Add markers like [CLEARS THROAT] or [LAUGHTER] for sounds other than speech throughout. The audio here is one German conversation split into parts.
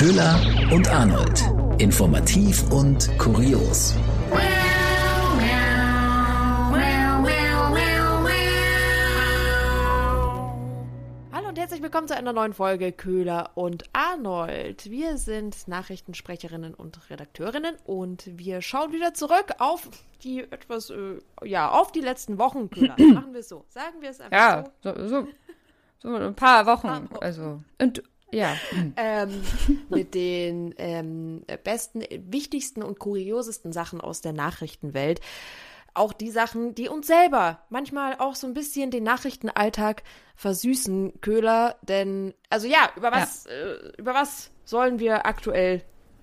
Köhler und Arnold. Informativ und kurios. Hallo und herzlich willkommen zu einer neuen Folge Köhler und Arnold. Wir sind Nachrichtensprecherinnen und Redakteurinnen und wir schauen wieder zurück auf die etwas, äh, ja, auf die letzten Wochen, Köhler. [CLEARS THROAT] Machen wir es so. Sagen wir es einfach Ja, so. so, so, so ein paar Wochen. Paar Wochen. Also, und ja. [LAUGHS] ähm, mit den ähm, besten, wichtigsten und kuriosesten Sachen aus der Nachrichtenwelt. Auch die Sachen, die uns selber manchmal auch so ein bisschen den Nachrichtenalltag versüßen, Köhler. Denn, also ja, über was, äh, über was sollen wir aktuell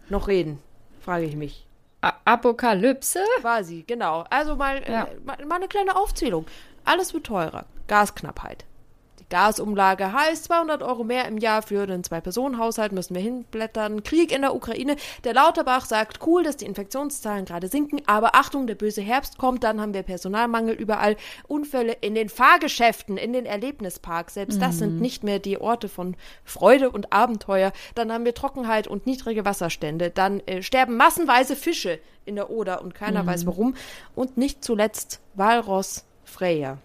noch reden? Frage ich mich. A Apokalypse? Quasi, genau. Also mal, Ja. äh, mal, mal eine kleine Aufzählung. Alles wird teurer. Gasknappheit. Gasumlage heißt 200 Euro mehr im Jahr für den Zwei-Personen-Haushalt, müssen wir hinblättern. Krieg in der Ukraine. Der Lauterbach sagt, cool, dass die Infektionszahlen gerade sinken, aber Achtung, der böse Herbst kommt, dann haben wir Personalmangel überall. Unfälle in den Fahrgeschäften, in den Erlebnisparks. Selbst das sind nicht mehr die Orte von Freude und Abenteuer. Dann haben wir Trockenheit und niedrige Wasserstände. Dann äh, sterben massenweise Fische in der Oder und keiner weiß warum. Und nicht zuletzt Walross Freya,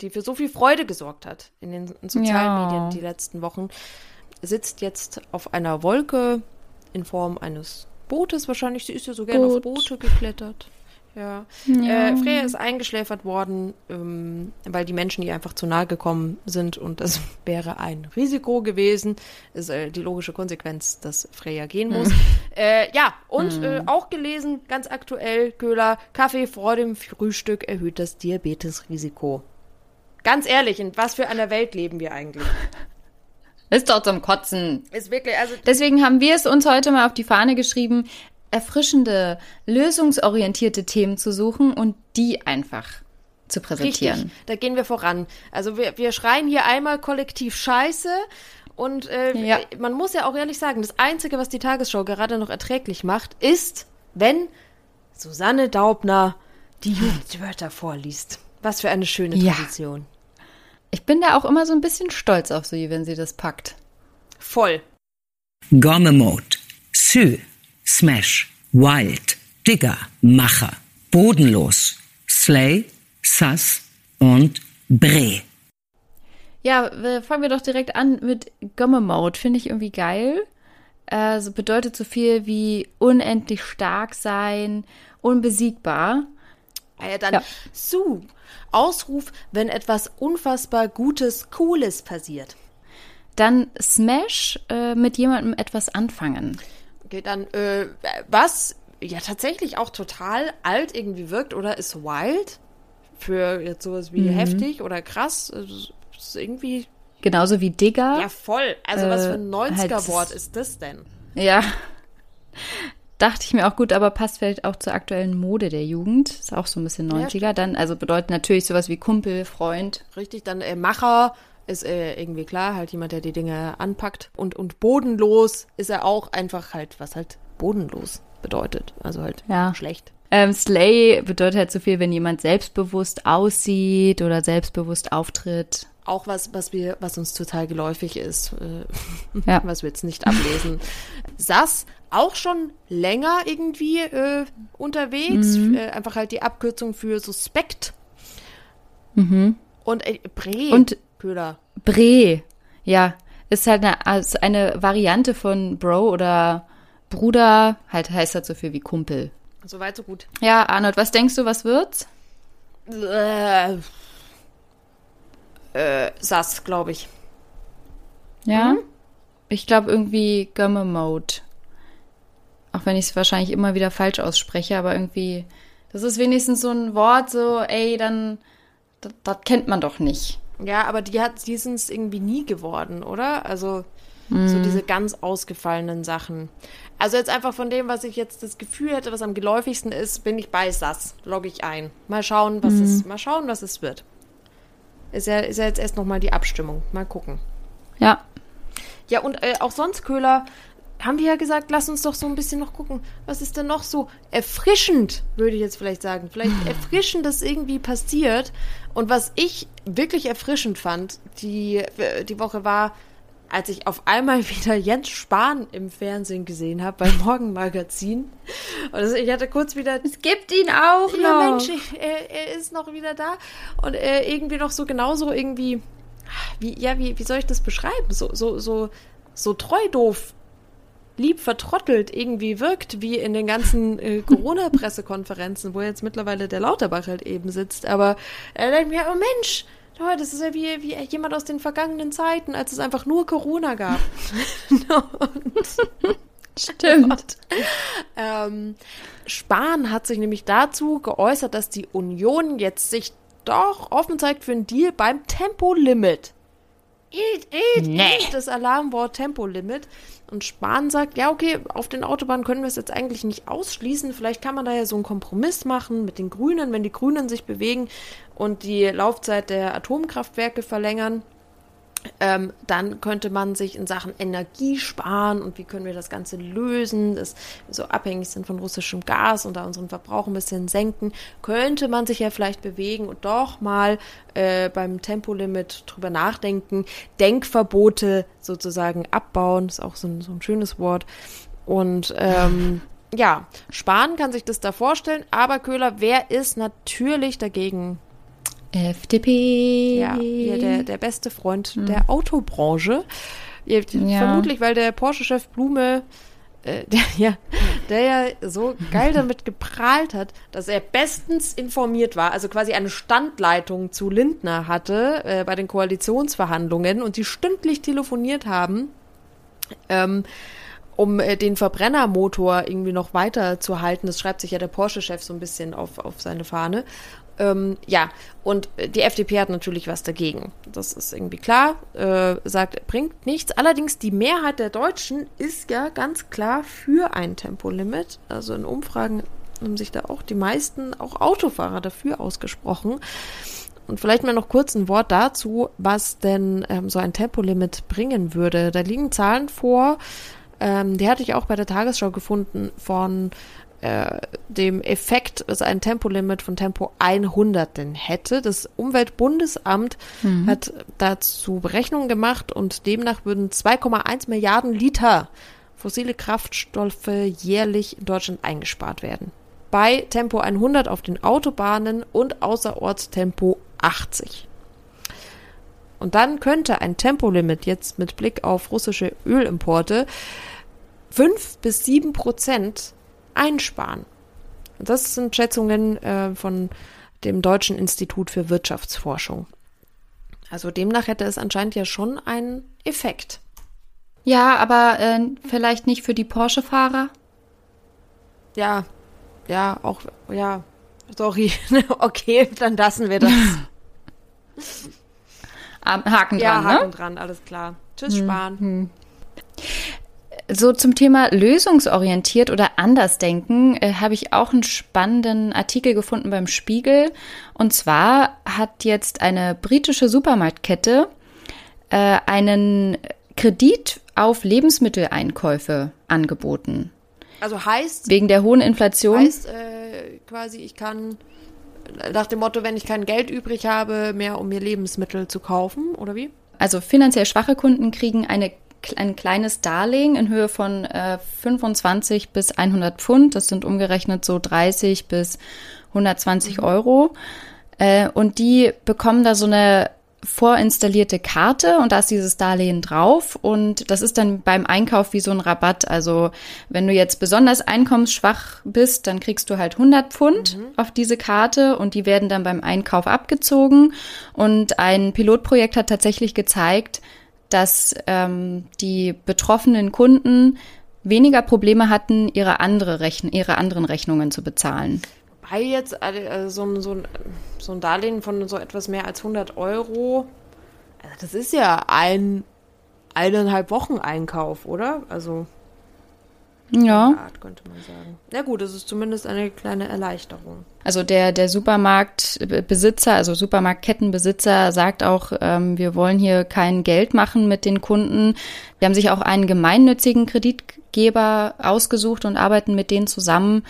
die für so viel Freude gesorgt hat in den sozialen Ja. Medien die letzten Wochen, sitzt jetzt auf einer Wolke in Form eines Bootes wahrscheinlich. Sie ist ja so gerne auf Boot. Boote geklettert. Ja. Äh, Freya ist eingeschläfert worden, ähm, weil die Menschen ihr einfach zu nahe gekommen sind und das [LAUGHS] wäre ein Risiko gewesen. Ist äh, die logische Konsequenz, dass Freya gehen muss. Äh, ja, und äh, auch gelesen, ganz aktuell, Köhler, Kaffee vor dem Frühstück erhöht das Diabetesrisiko. Ganz ehrlich, in was für einer Welt leben wir eigentlich? [LAUGHS] Ist doch zum Kotzen. Ist wirklich, also Deswegen haben wir es uns heute mal auf die Fahne geschrieben, erfrischende, lösungsorientierte Themen zu suchen und die einfach zu präsentieren. Richtig, da gehen wir voran. Also wir, wir schreien hier einmal kollektiv Scheiße und äh, Ja. man muss ja auch ehrlich sagen, das Einzige, was die Tagesschau gerade noch erträglich macht, ist, wenn Susanne Daubner die [LAUGHS] Jugendwörter vorliest. Was für eine schöne Ja. Ich bin da auch immer so ein bisschen stolz auf sie, wenn sie das packt. Voll. Gomme Mode, Sü, Smash, Wild, Digger, Macher, Bodenlos, Slay, Sass und Bre. Ja, fangen wir doch direkt an mit Gomme Mode. Finde ich irgendwie geil. Also bedeutet so viel wie unendlich stark sein, unbesiegbar. Ah ja, dann Ja. Su. Ausruf, wenn etwas unfassbar Gutes, Cooles passiert. Dann Smash äh, mit jemandem etwas anfangen. Okay, dann, äh, was ja tatsächlich auch total alt irgendwie wirkt oder ist wild für jetzt sowas wie heftig oder krass, also, ist irgendwie, Genauso wie Digger. ja voll. Also was für ein Äh, halt 90er-Wort ist das denn? Ja. Dachte ich mir auch gut, aber passt vielleicht auch zur aktuellen Mode der Jugend. Ist auch so ein bisschen 90er dann. Also bedeutet natürlich sowas wie Kumpel, Freund. Richtig, dann äh, Macher ist äh, irgendwie klar, halt jemand, der die Dinge anpackt. Und, und bodenlos ist er auch einfach halt, was halt bodenlos bedeutet. Also halt Ja. schlecht. Ähm, Slay bedeutet halt so viel, wenn jemand selbstbewusst aussieht oder selbstbewusst auftritt. Auch was, was wir, was uns total geläufig ist, äh, [LAUGHS] Ja. was wir jetzt nicht ablesen. Sass auch schon länger irgendwie äh, unterwegs, äh, einfach halt die Abkürzung für Suspekt. Und äh, Bre, Und- Köhler. Bre, ja, ist halt eine, also eine Variante von Bro oder Bruder. Halt heißt halt so viel wie Kumpel. Soweit, so gut. Ja, Arnold, was denkst du, was wird's? Äh, äh, Sass, glaube ich. Ja? Ich glaube irgendwie Gömme Mode. Auch wenn ich es wahrscheinlich immer wieder falsch ausspreche, aber irgendwie, das ist wenigstens so ein Wort, so, ey, dann, das, kennt man doch nicht. Ja, aber die hat, die sind es irgendwie nie geworden, oder? Also so diese ganz ausgefallenen Sachen. Also jetzt einfach von dem, was ich jetzt das Gefühl hätte, was am geläufigsten ist, bin ich bei SAS. Logge ich ein. Mal schauen, was es, mal schauen, was es wird. Ist ja, ist ja jetzt erst nochmal die Abstimmung. Mal gucken. Ja. Ja, und äh, auch sonst, Köhler, haben wir ja gesagt, lass uns doch so ein bisschen noch gucken. Was ist denn noch so erfrischend, würde ich jetzt vielleicht sagen. Vielleicht [LAUGHS] erfrischend, dass irgendwie passiert. Und was ich wirklich erfrischend fand, die, äh, die Woche war, als ich auf einmal [LAUGHS] wieder Jens Spahn im Fernsehen gesehen habe, beim Morgenmagazin. Und das, ich hatte kurz wieder. Es gibt ihn auch Ja, noch. Mensch, er, er ist noch wieder da. Und er irgendwie noch so genauso irgendwie. Wie, ja, wie, wie soll ich das beschreiben? So, so, so, so treu doof, lieb vertrottelt irgendwie wirkt, wie in den ganzen äh, [LAUGHS] Corona-Pressekonferenzen, wo jetzt mittlerweile der Lauterbach halt eben sitzt. Aber er denkt mir, oh Mensch, das ist ja wie, wie jemand aus den vergangenen Zeiten, als es einfach nur Corona gab. [LAUGHS] [LAUGHS] Stimmt. Ähm, Spahn hat sich nämlich dazu geäußert, dass die Union jetzt sich doch offen zeigt für einen Deal beim Tempolimit. Eat, eat, Nee. eat, das Alarmwort Tempolimit. Und Spahn sagt, ja, okay, auf den Autobahnen können wir es jetzt eigentlich nicht ausschließen. Vielleicht kann man da ja so einen Kompromiss machen mit den Grünen, wenn die Grünen sich bewegen und die Laufzeit der Atomkraftwerke verlängern. Ähm, dann könnte man sich in Sachen Energie sparen und wie können wir das Ganze lösen, dass wir so abhängig sind von russischem Gas und da unseren Verbrauch ein bisschen senken, könnte man sich ja vielleicht bewegen und doch mal äh, beim Tempolimit drüber nachdenken, Denkverbote sozusagen abbauen, ist auch so ein, so ein schönes Wort. Und ähm, [LAUGHS] ja, Spahn kann sich das da vorstellen, aber Köhler, wer ist natürlich dagegen? FDP. Ja, hier der, der beste Freund der Autobranche. Ja, Ja. Vermutlich, weil der Porsche-Chef Blume, äh, [LAUGHS] der, ja, der ja so geil damit geprahlt hat, dass er bestens informiert war, also quasi eine Standleitung zu Lindner hatte äh, bei den Koalitionsverhandlungen und die stündlich telefoniert haben. Ähm, um äh, den Verbrennermotor irgendwie noch weiter zu halten. Das schreibt sich ja der Porsche-Chef so ein bisschen auf, auf seine Fahne. Ähm, ja, und äh, die FDP hat natürlich was dagegen. Das ist irgendwie klar, äh, sagt, bringt nichts. Allerdings die Mehrheit der Deutschen ist ja ganz klar für ein Tempolimit. Also in Umfragen haben sich da auch die meisten, auch Autofahrer dafür ausgesprochen. Und vielleicht mal noch kurz ein Wort dazu, was denn ähm, so ein Tempolimit bringen würde. Da liegen Zahlen vor, ähm, die hatte ich auch bei der Tagesschau gefunden, von äh, dem Effekt, was ein Tempolimit von Tempo 100 denn hätte. Das Umweltbundesamt hat dazu Berechnungen gemacht und demnach würden 2,1 Milliarden Liter fossile Kraftstoffe jährlich in Deutschland eingespart werden. Bei Tempo 100 auf den Autobahnen und außerorts Tempo 80. Und dann könnte ein Tempolimit jetzt mit Blick auf russische Ölimporte 5 bis 7 Prozent einsparen. Das sind Schätzungen äh, von dem Deutschen Institut für Wirtschaftsforschung. Also demnach hätte es anscheinend ja schon einen Effekt. Ja, aber äh, vielleicht nicht für die Porsche-Fahrer. Ja, ja, auch, ja, sorry. [LAUGHS] okay, dann lassen wir das. [LAUGHS] [LAUGHS] Ah, Haken ja, dran, Haken ne? dran, alles klar. Tschüss, Spahn. So zum Thema lösungsorientiert oder anders denken äh, habe ich auch einen spannenden Artikel gefunden beim Spiegel. Und zwar hat jetzt eine britische Supermarktkette äh, einen Kredit auf Lebensmitteleinkäufe angeboten. Also heißt, Wegen der hohen Inflation. heißt äh, quasi, ich kann nach dem Motto, wenn ich kein Geld übrig habe, mehr um mir Lebensmittel zu kaufen, oder wie? Also finanziell schwache Kunden kriegen eine, ein kleines Darlehen in Höhe von äh, 25 bis 100 Pfund. Das sind umgerechnet so 30 bis 120 Euro. Äh, und die bekommen da so eine vorinstallierte Karte und da ist dieses Darlehen drauf und das ist dann beim Einkauf wie so ein Rabatt. Also wenn du jetzt besonders einkommensschwach bist, dann kriegst du halt 100 Pfund auf diese Karte und die werden dann beim Einkauf abgezogen. Und ein Pilotprojekt hat tatsächlich gezeigt, dass ähm, die betroffenen Kunden weniger Probleme hatten, ihre, andere Rechn ihre anderen Rechnungen zu bezahlen. Weil jetzt äh, so, ein, so, ein, so ein Darlehen von so etwas mehr als 100 Euro, also das ist ja ein eineinhalb Wochen Einkauf, oder? Also Ja. Art könnte man sagen. Na gut, das ist zumindest eine kleine Erleichterung. Also der, der Supermarktbesitzer, also Supermarktkettenbesitzer sagt auch, ähm, wir wollen hier kein Geld machen mit den Kunden. Wir haben sich auch einen gemeinnützigen Kreditgeber ausgesucht und arbeiten mit denen zusammen.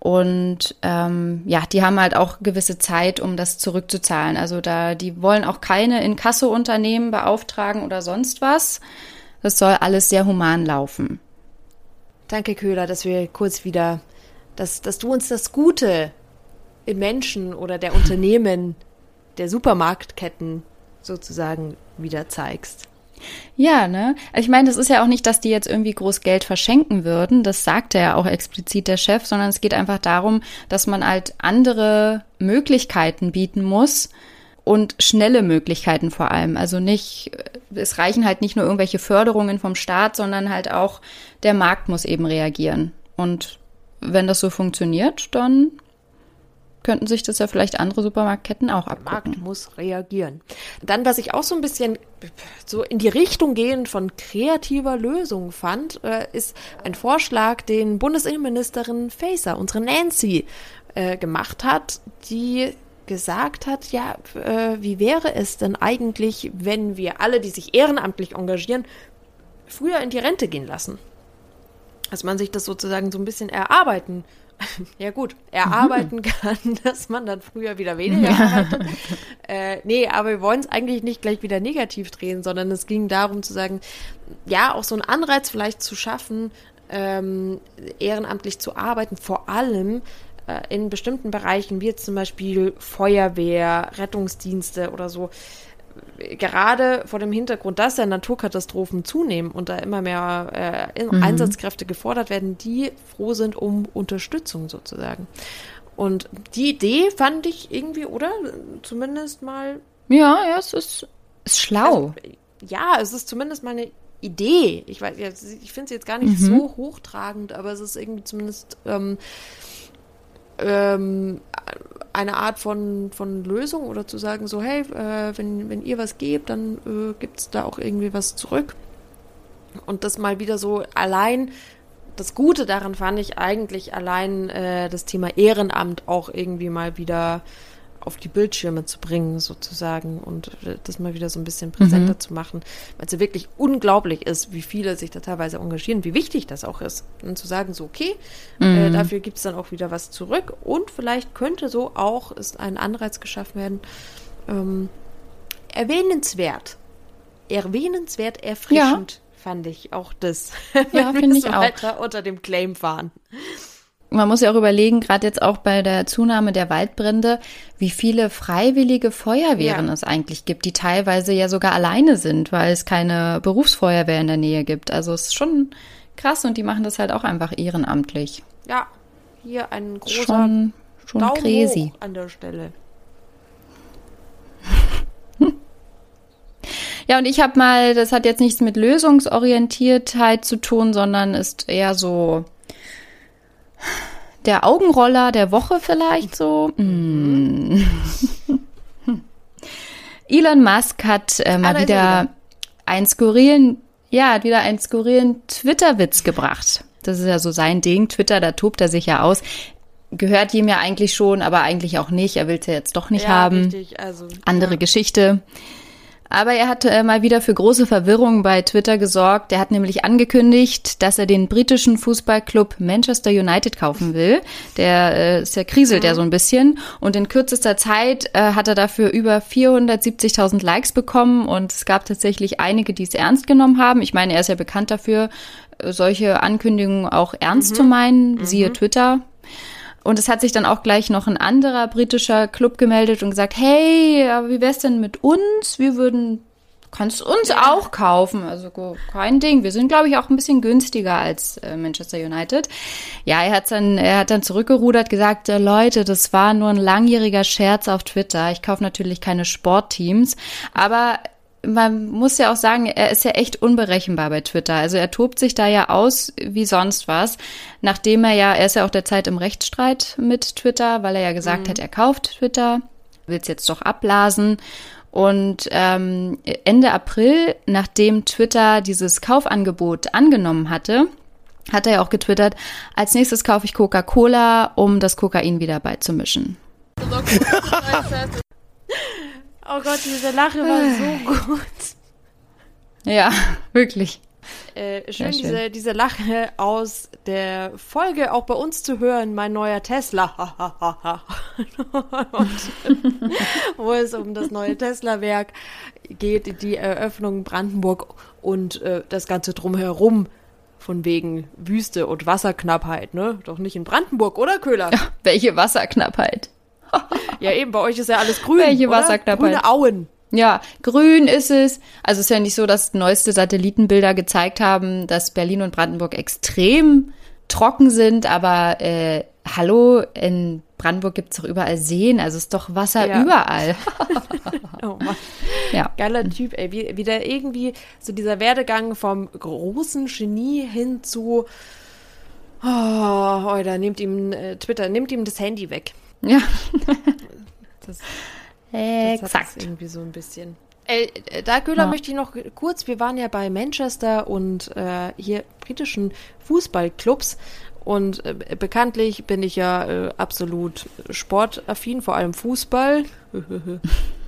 Und ähm, ja, die haben halt auch gewisse Zeit, um das zurückzuzahlen. Also da, die wollen auch keine Inkasso-Unternehmen beauftragen oder sonst was. Das soll alles sehr human laufen. Danke, Köhler, dass wir kurz wieder, dass, dass du uns das Gute im Menschen oder der Unternehmen, der Supermarktketten sozusagen wieder zeigst. Ja, ne? Also ich meine, das ist ja auch nicht, dass die jetzt irgendwie groß Geld verschenken würden. Das sagt ja auch explizit der Chef, sondern es geht einfach darum, dass man halt andere Möglichkeiten bieten muss und schnelle Möglichkeiten vor allem. Also nicht, es reichen halt nicht nur irgendwelche Förderungen vom Staat, sondern halt auch der Markt muss eben reagieren. Und wenn das so funktioniert, dann könnten sich das ja vielleicht andere Supermarktketten auch abgucken. Der Markt muss reagieren. Dann, was ich auch so ein bisschen so in die Richtung gehend von kreativer Lösung fand, äh, ist ein Vorschlag, den Bundesinnenministerin Faeser, unsere Nancy, äh, gemacht hat, die gesagt hat, ja, äh, wie wäre es denn eigentlich, wenn wir alle, die sich ehrenamtlich engagieren, früher in die Rente gehen lassen? Dass man sich das sozusagen so ein bisschen erarbeiten [LAUGHS] ja gut, erarbeiten [LAUGHS] kann, dass man dann früher wieder weniger arbeitet. äh, nee, aber wir wollen es eigentlich nicht gleich wieder negativ drehen, sondern es ging darum zu sagen, ja, auch so einen Anreiz vielleicht zu schaffen, ähm, ehrenamtlich zu arbeiten, vor allem in bestimmten Bereichen, wie jetzt zum Beispiel Feuerwehr, Rettungsdienste oder so, gerade vor dem Hintergrund, dass ja Naturkatastrophen zunehmen und da immer mehr äh, mhm. Einsatzkräfte gefordert werden, die froh sind um Unterstützung sozusagen. Und die Idee fand ich irgendwie, oder? Zumindest mal. Ja, ja, es ist, ist schlau. Also, ja, es ist zumindest mal eine Idee. Ich weiß, ich finde es jetzt gar nicht mhm. so hochtragend, aber es ist irgendwie zumindest ähm, ähm, eine Art von, von Lösung oder zu sagen, so, hey, äh, wenn, wenn ihr was gebt, dann äh, gibt es da auch irgendwie was zurück. Und das mal wieder so allein, das Gute daran fand ich eigentlich allein äh, das Thema Ehrenamt auch irgendwie mal wieder auf die Bildschirme zu bringen, sozusagen, und das mal wieder so ein bisschen präsenter mhm. zu machen, weil es ja wirklich unglaublich ist, wie viele sich da teilweise engagieren, wie wichtig das auch ist. Und zu sagen, so, okay, äh, mhm. äh, dafür gibt es dann auch wieder was zurück und vielleicht könnte so auch ist ein Anreiz geschaffen werden, ähm, erwähnenswert, erwähnenswert erfrischend. Ja. Fand ich auch das. Ja, [LAUGHS] finde ich auch. weiter unter dem Claim fahren man muss ja auch überlegen, gerade jetzt auch bei der Zunahme der Waldbrände, wie viele freiwillige Feuerwehren ja. es eigentlich gibt, die teilweise ja sogar alleine sind, weil es keine Berufsfeuerwehr in der Nähe gibt. Also es ist schon krass und die machen das halt auch einfach ehrenamtlich. Ja, hier ein großer schon, schon Daumen crazy. an der Stelle. [LAUGHS] Ja, und ich habe mal, das hat jetzt nichts mit Lösungsorientiertheit zu tun, sondern ist eher so der Augenroller der Woche vielleicht so. Mm. Elon Musk hat äh, mal ah, wieder einen skurrilen, ja, hat wieder einen skurrilen Twitter-Witz gebracht. Das ist ja so sein Ding. Twitter, da tobt er sich ja aus. Gehört ihm ja eigentlich schon, aber eigentlich auch nicht. Er will es ja jetzt doch nicht ja, haben. Richtig, also, Andere ja. Geschichte. Aber er hat äh, mal wieder für große Verwirrung bei Twitter gesorgt. Er hat nämlich angekündigt, dass er den britischen Fußballclub Manchester United kaufen will. Der äh, ist ja kriselt ja mhm. so ein bisschen. Und in kürzester Zeit äh, hat er dafür über 470.000 Likes bekommen. Und es gab tatsächlich einige, die es ernst genommen haben. Ich meine, er ist ja bekannt dafür, solche Ankündigungen auch ernst mhm. zu meinen. Mhm. Siehe Twitter. Und es hat sich dann auch gleich noch ein anderer britischer Club gemeldet und gesagt, hey, aber wie wär's denn mit uns? Wir würden, kannst uns ja. auch kaufen. Also kein Ding. Wir sind, glaube ich, auch ein bisschen günstiger als äh, Manchester United. Ja, er hat dann, er hat dann zurückgerudert, gesagt, äh, Leute, das war nur ein langjähriger Scherz auf Twitter. Ich kaufe natürlich keine Sportteams, aber man muss ja auch sagen, er ist ja echt unberechenbar bei Twitter. Also er tobt sich da ja aus wie sonst was, nachdem er ja, er ist ja auch derzeit im Rechtsstreit mit Twitter, weil er ja gesagt mhm. hat, er kauft Twitter, will es jetzt doch abblasen. Und ähm, Ende April, nachdem Twitter dieses Kaufangebot angenommen hatte, hat er ja auch getwittert, als nächstes kaufe ich Coca-Cola, um das Kokain wieder beizumischen. [LAUGHS] [LAUGHS] Oh Gott, diese Lache war so gut. Ja, [LAUGHS] wirklich. äh, schön, schön. Diese, diese Lache aus der Folge auch bei uns zu hören, mein neuer Tesla. [LAUGHS] Und, wo es um das neue Tesla-Werk geht, die Eröffnung Brandenburg und äh, das Ganze drumherum. Von wegen Wüste und Wasserknappheit, ne? Doch nicht in Brandenburg, oder Köhler? Ja, Welche Wasserknappheit. [LAUGHS] eben, bei euch ist ja alles grün. Welche oder? Wasserknappheit? Grüne Auen. Ja, grün ist es. Also es ist ja nicht so, dass neueste Satellitenbilder gezeigt haben, dass Berlin und Brandenburg extrem trocken sind, aber äh, hallo, in Brandenburg gibt's doch überall Seen, also ist doch Wasser Ja. überall. [LAUGHS] Oh Mann. Ja. Geiler Typ, ey. Wie, wie der irgendwie so dieser Werdegang vom großen Genie hin zu. Oh, Alter, nimmt ihm äh, Twitter, nimmt ihm das Handy weg. Ja. Das, das hat Exakt. es irgendwie so ein bisschen. Äh, äh, da, Köhler, Ja. möchte ich noch kurz, wir waren ja bei Manchester und äh, hier britischen Fußballclubs und äh, bekanntlich bin ich ja äh, absolut sportaffin, vor allem Fußball. [LAUGHS]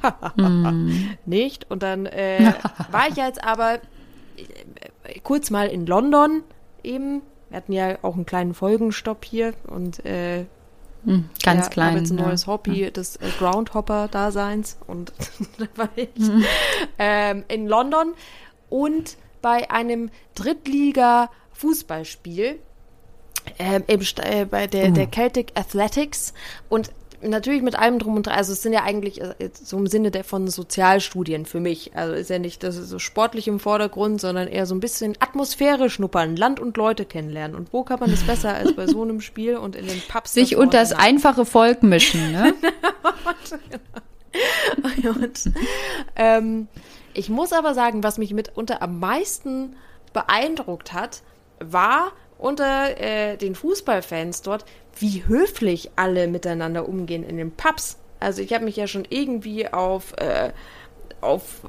[LAUGHS] Nicht. Und dann äh, [LAUGHS] war ich jetzt aber äh, kurz mal in London eben. Wir hatten ja auch einen kleinen Folgenstopp hier und äh, Hm, Ganz ja, klein. habe jetzt ein ja. neues Hobby des äh, Groundhopper-Daseins und [LAUGHS] da war ich Mhm. ähm, in London und bei einem Drittliga-Fußballspiel ähm, im, äh, bei der, Uh. der Celtic Athletics und natürlich mit allem drum und dran. Also es sind ja eigentlich äh, jetzt so im Sinne der von Sozialstudien für mich. Also ist ja nicht das so sportlich im Vordergrund, sondern eher so ein bisschen Atmosphäre schnuppern, Land und Leute kennenlernen. Und wo kann man das besser als bei so einem Spiel und in den Pubs? Sich unter das einfache Volk mischen, ne? [LAUGHS] Und, ähm, ich muss aber sagen, was mich mitunter am meisten beeindruckt hat, war unter äh, den Fußballfans dort, wie höflich alle miteinander umgehen in den Pubs. Also ich habe mich ja schon irgendwie auf, äh, auf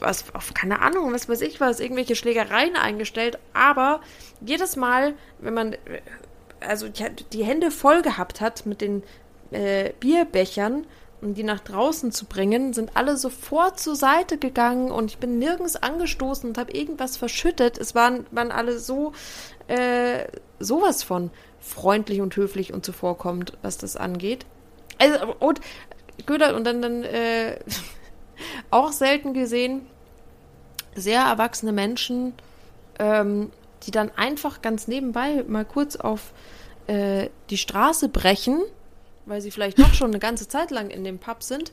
was, auf keine Ahnung, was weiß ich was, irgendwelche Schlägereien eingestellt, aber jedes Mal, wenn man äh, also die, die Hände voll gehabt hat mit den äh, Bierbechern, um die nach draußen zu bringen, sind alle sofort zur Seite gegangen und ich bin nirgends angestoßen und habe irgendwas verschüttet. Es waren, waren alle so äh, sowas von freundlich und höflich und zuvorkommend, was das angeht. Also, und Göder, und dann, dann äh, [LAUGHS] auch selten gesehen, sehr erwachsene Menschen, ähm, die dann einfach ganz nebenbei mal kurz auf äh, die Straße brechen, weil sie vielleicht doch schon eine ganze Zeit lang in dem Pub sind.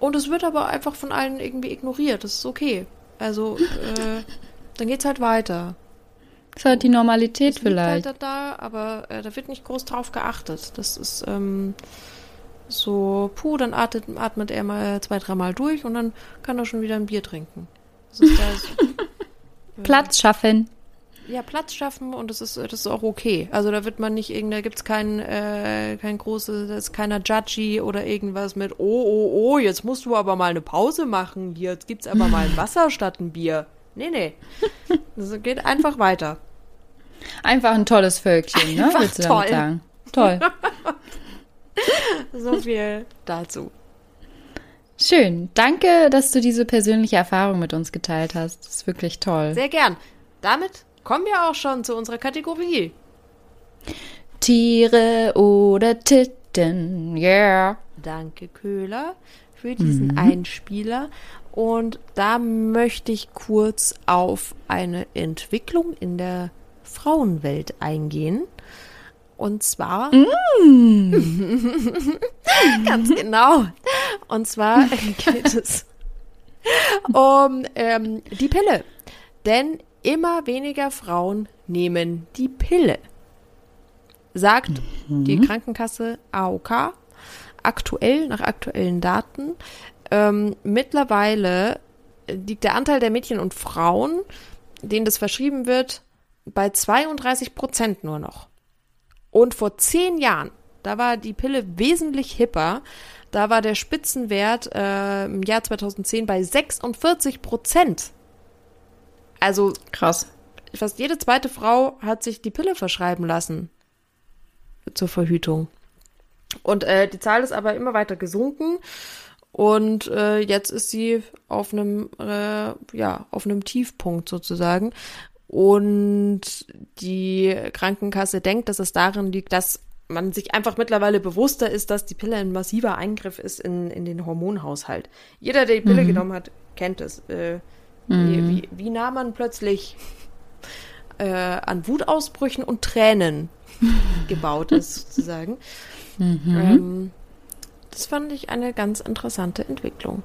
Und es wird aber einfach von allen irgendwie ignoriert. Das ist okay. Also, äh, dann geht's halt weiter. Das ist halt die Normalität Es liegt vielleicht. Halt da, aber äh, da wird nicht groß drauf geachtet. Das ist ähm, so, puh, dann atmet, atmet er mal zwei, dreimal durch und dann kann er schon wieder ein Bier trinken. Das ist da so, [LAUGHS] Platz schaffen. ja, Platz schaffen und das ist, das ist auch okay. Also da wird man nicht irgend, da gibt's kein, äh, kein großes, da ist keiner Judgy oder irgendwas mit, oh, oh, oh, jetzt musst du aber mal eine Pause machen. Hier, Jetzt gibt's aber mal ein [LAUGHS] Wasser statt ein Bier. Nee, nee. Das geht einfach weiter. Einfach ein tolles Völkchen, ne? Einfach Willst du damit toll. sagen? Toll. So viel dazu. Schön. Danke, dass du diese persönliche Erfahrung mit uns geteilt hast. Das ist wirklich toll. Sehr gern. Damit kommen wir auch schon zu unserer Kategorie. Tiere oder Titten, yeah. Danke, Köhler, für diesen Einspieler. Und da möchte ich kurz auf eine Entwicklung in der Frauenwelt eingehen. Und zwar. [LAUGHS] Ganz genau. Und zwar [LAUGHS] geht es um ähm, die Pille. Denn immer weniger Frauen nehmen die Pille. Sagt die Krankenkasse AOK aktuell, nach aktuellen Daten. Ähm, mittlerweile liegt der Anteil der Mädchen und Frauen, denen das verschrieben wird, bei 32 Prozent nur noch. Und vor zehn Jahren, da war die Pille wesentlich hipper. Da war der Spitzenwert äh, im Jahr 2010 bei 46 Prozent. Also Krass. fast jede zweite Frau hat sich die Pille verschreiben lassen zur Verhütung. Und äh, die Zahl ist aber immer weiter gesunken und äh, jetzt ist sie auf einem äh, ja auf einem Tiefpunkt sozusagen. Und die Krankenkasse denkt, dass es darin liegt, dass man sich einfach mittlerweile bewusster ist, dass die Pille ein massiver Eingriff ist in, in den Hormonhaushalt. Jeder, der die Pille genommen hat, kennt es. Äh, wie, wie, wie nah man plötzlich äh, an Wutausbrüchen und Tränen [LAUGHS] gebaut ist, sozusagen. Ähm, das fand ich eine ganz interessante Entwicklung.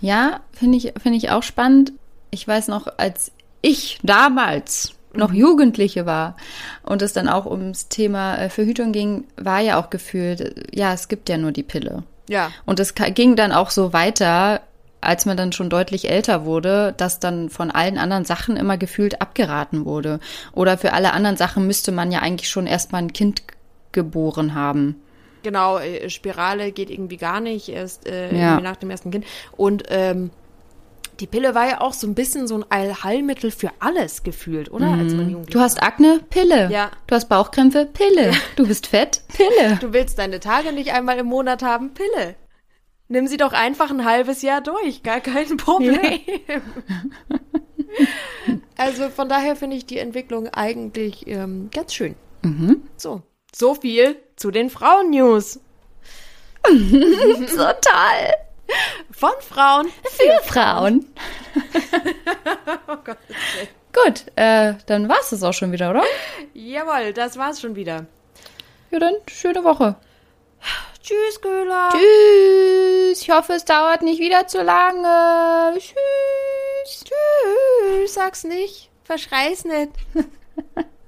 Ja, finde ich, finde ich auch spannend. Ich weiß noch, als ich damals noch Jugendliche war und es dann auch ums Thema äh, Verhütung ging, war ja auch gefühlt, äh, ja, es gibt ja nur die Pille. Ja. Und es ging dann auch so weiter, als man dann schon deutlich älter wurde, dass dann von allen anderen Sachen immer gefühlt abgeraten wurde. Oder für alle anderen Sachen müsste man ja eigentlich schon erstmal ein Kind geboren haben. Genau, äh, Spirale geht irgendwie gar nicht, erst äh, Ja. nach dem ersten Kind. Und ähm, die Pille war ja auch so ein bisschen so ein Allheilmittel für alles gefühlt, oder? Als man jugendlich Du hast Akne? Pille. Ja. Du hast Bauchkrämpfe? Pille. Du bist fett? Pille. [LAUGHS] Du willst deine Tage nicht einmal im Monat haben? Pille. Nimm sie doch einfach ein halbes Jahr durch, gar kein Problem. [LAUGHS] also von daher finde ich die Entwicklung eigentlich ähm, ganz schön. So, so viel zu den Frauen-News. [LAUGHS] Total. Von Frauen. Für Frauen. [LAUGHS] Oh Gott. Gut, äh, dann war's das auch schon wieder, oder? Jawohl, das war's schon wieder. Ja, dann schöne Woche. Tschüss, Köhler. Tschüss. Ich hoffe, es dauert nicht wieder zu lange. Tschüss. Tschüss. Sag's nicht. Verschrei's nicht. [LAUGHS]